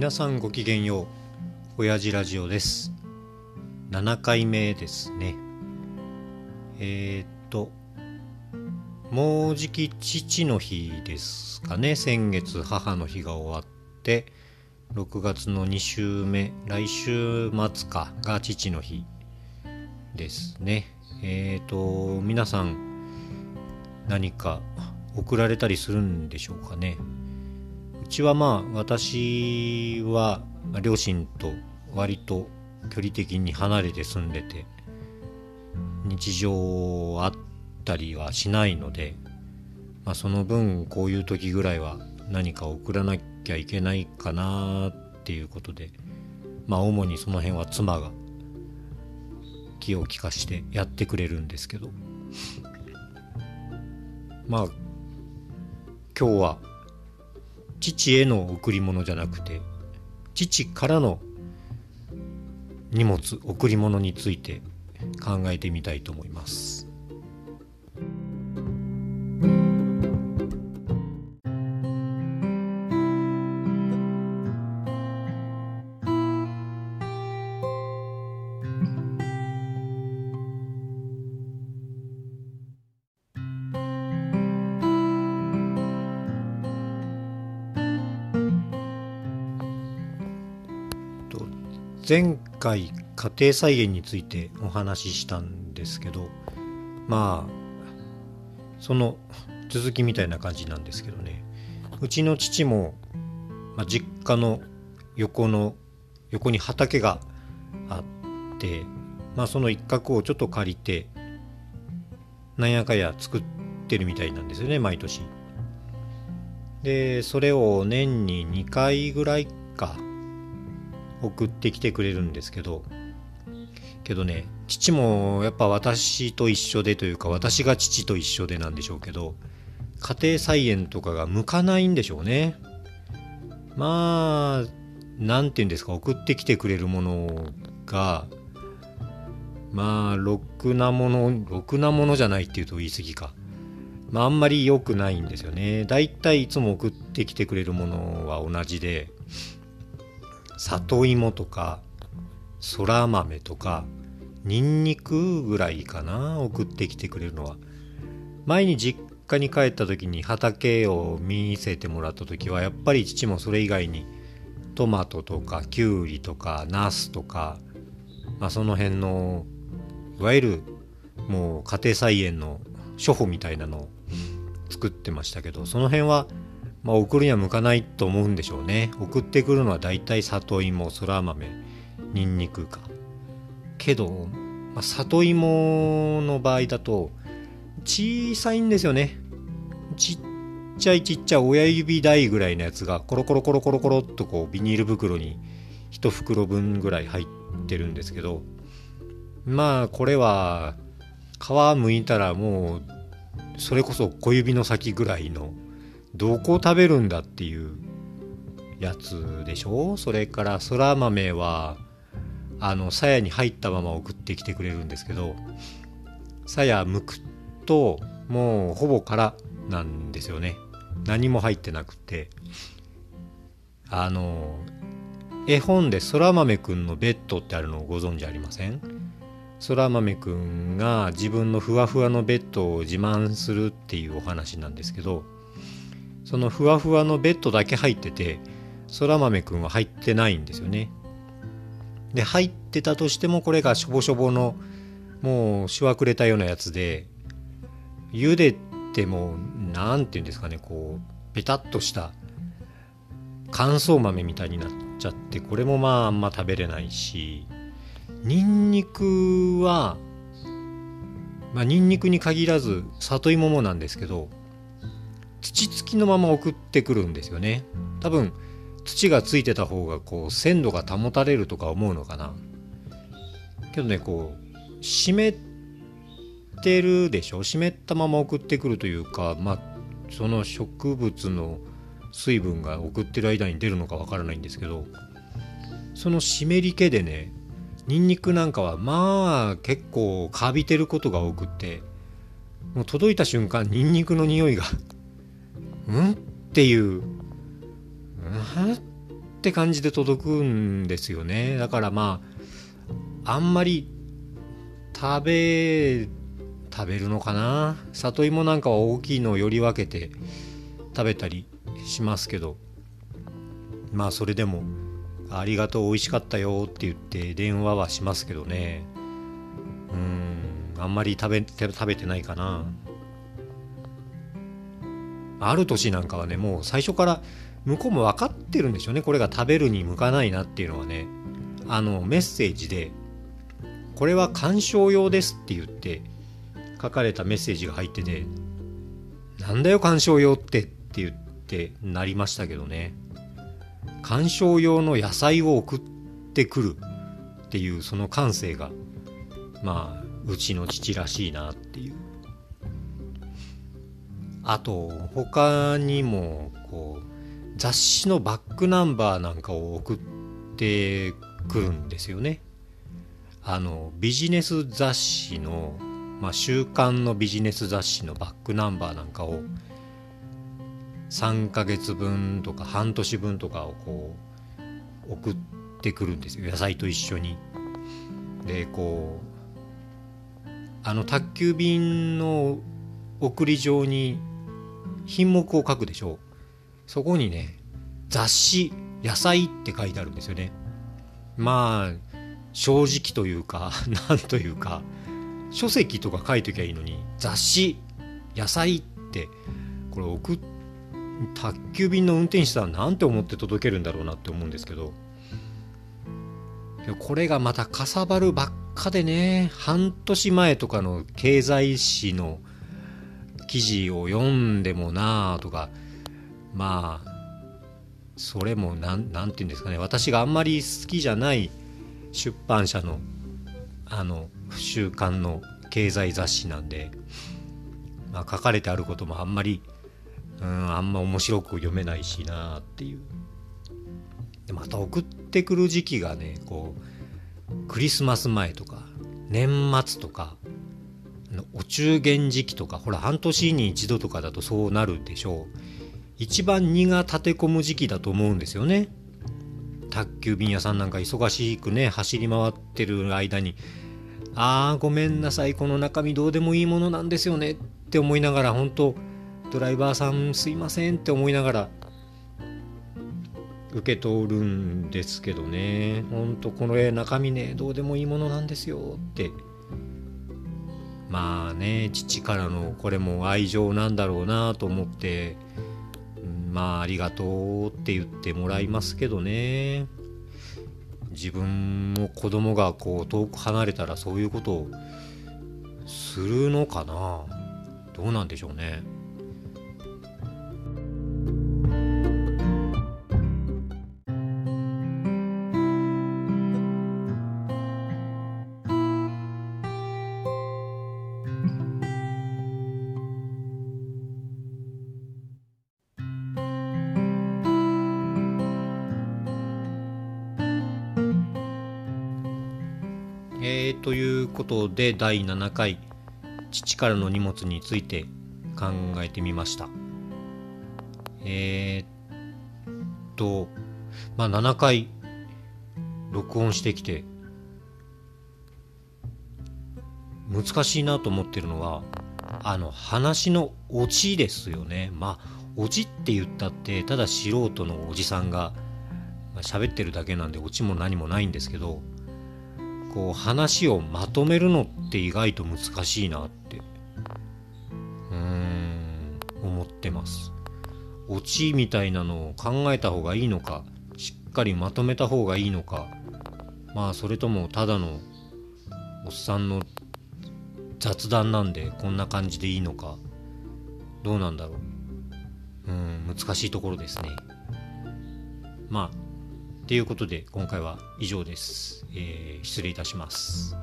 皆さんごきげんよう。親父ラジオです。7回目ですね。えー、っともうじき父の日ですかね。先月母の日が終わって6月の2週目来週末かが父の日ですね。えー、っと皆さん何か送られたりするんでしょうかね。ちはまあ私は両親と割と距離的に離れて住んでて日常あったりはしないので、まあ、その分こういう時ぐらいは何か送らなきゃいけないかなっていうことでまあ主にその辺は妻が気を利かしてやってくれるんですけど。まあ今日は父への贈り物じゃなくて父からの荷物贈り物について考えてみたいと思います。前回家庭菜園についてお話ししたんですけどまあその続きみたいな感じなんですけどね。うちの父も、まあ、実家の横の横に畑があってまあその一角をちょっと借りてなんやかや作ってるみたいなんですよね毎年。でそれを年に2回ぐらいか送ってきてくれるんですけどけどね父もやっぱ私と一緒でというか私が父と一緒でなんでしょうけど家庭菜園とかが向かないんでしょうね。まあ何て言うんですか送ってきてくれるものがまあろくなものろくなものじゃないっていうと言い過ぎか。まああんまり良くないんですよね。だいたいいつも送ってきてくれるものは同じで里芋とかそら豆とかニンニクぐらいかな送ってきてくれるのは。前に実家に帰った時に畑を見せてもらった時はやっぱり父もそれ以外にトマトとかきゅうりとかナスとか、まあ、その辺のいわゆるもう家庭菜園の処方みたいなのを作ってましたけどその辺はまあ、送るには向かないと思うんでしょうね。送ってくるのはだいたい里芋そら豆にんにくか。けど、まあ、里芋の場合だと小さいんですよね。ちっちゃいちっちゃい親指大ぐらいのやつがコロコロコロコロコロっとこうビニール袋に1袋分ぐらい入ってるんですけどまあこれは皮むいたらもうそれこそ小指の先ぐらいのどこ食べるんだっていうやつでしょ？それからそら豆はあの鞘に入ったまま送ってきてくれるんですけど鞘剥くともうほぼ空なんですよね。何も入ってなくて。あの絵本でそら豆くんのベッドってあるのをご存知ありません？そら豆くんが自分のふわふわのベッドを自慢するっていうお話なんですけどそのふわふわのベッドだけ入っててそら豆くんは入ってないんですよね。で入ってたとしてもこれがしょぼしょぼのもうしわくれたようなやつで茹でても何て言うんですかねこうペタッとした乾燥豆みたいになっちゃってこれもまああんま食べれないしニンニクはまあニンニクに限らず里芋もなんですけど土付きのまま送ってくるんですよね。多分土がついてた方がこう鮮度が保たれるとか思うのかな。けどねこう湿ってるでしょ？湿ったまま送ってくるというかまあその植物の水分が送ってる間に出るのかわからないんですけどその湿り気でねニンニクなんかはまあ結構カビてることが多くってもう届いた瞬間ニンニクの匂いがうん？っていう、うん？って感じで届くんですよね。だからまああんまり食べ食べるのかな？里芋なんかは大きいのをより分けて食べたりしますけど。まあそれでも「ありがとう美味しかったよ」って言って電話はしますけどね。うん。あんまり食べ食べてないかな。ある年なんかはねもう最初から向こうも分かってるんでしょうね。これが食べるに向かないなっていうのはね。あのメッセージで「これは鑑賞用です」って言って書かれたメッセージが入ってて「なんだよ鑑賞用って」って言ってなりましたけどね。鑑賞用の野菜を送ってくるっていうその感性がまあうちの父らしいなっていう。あと他にもこう雑誌のバックナンバーなんかを送ってくるんですよねあのビジネス雑誌の、まあ、週刊のビジネス雑誌のバックナンバーなんかを3ヶ月分とか半年分とかをこう送ってくるんですよ野菜と一緒に。でこうあの宅急便の送り状に品目を書くでしょう。そこにね雑誌野菜って書いてあるんですよね。まあ正直というか なんというか書籍とか書いときゃいいのに雑誌野菜ってこれ送って宅急便の運転手さんなんて思って届けるんだろうなって思うんですけどこれがまたかさばるばっかでね半年前とかの経済誌の記事を読んでもなあとかまあそれも何て言うんですかね。私があんまり好きじゃない出版社のあの週刊の経済雑誌なんで、まあ、書かれてあることもあんまりうんあんま面白く読めないしなっていう。でまた送ってくる時期がねこうクリスマス前とか年末とかお中元時期とかほら半年に一度とかだとそうなるでしょう。一番荷が立て込む時期だと思うんですよね。宅急便屋さんなんか忙しくね走り回ってる間にあーごめんなさいこの中身どうでもいいものなんですよねって思いながら本当ドライバーさんすいませんって思いながら受け取るんですけどね。ほんとこの絵中身ねどうでもいいものなんですよってまあね父からのこれも愛情なんだろうなと思ってまあありがとうって言ってもらいますけどね自分も子供がこう遠く離れたらそういうことをするのかなどうなんでしょうね。えー、ということで第7回父からの荷物について考えてみました。えー、っとまあ7回録音してきて難しいなと思ってるのはあの話のオチですよね。まあオチって言ったってただ素人のおじさんが喋ってるだけなんでオチも何もないんですけどこう話をまとめるのって意外と難しいなってうーん思ってます。オチみたいなのを考えた方がいいのかしっかりまとめた方がいいのかまあそれともただのおっさんの雑談なんでこんな感じでいいのかどうなんだろう。うん難しいところですね。まあということで今回は以上です、えー、失礼いたします。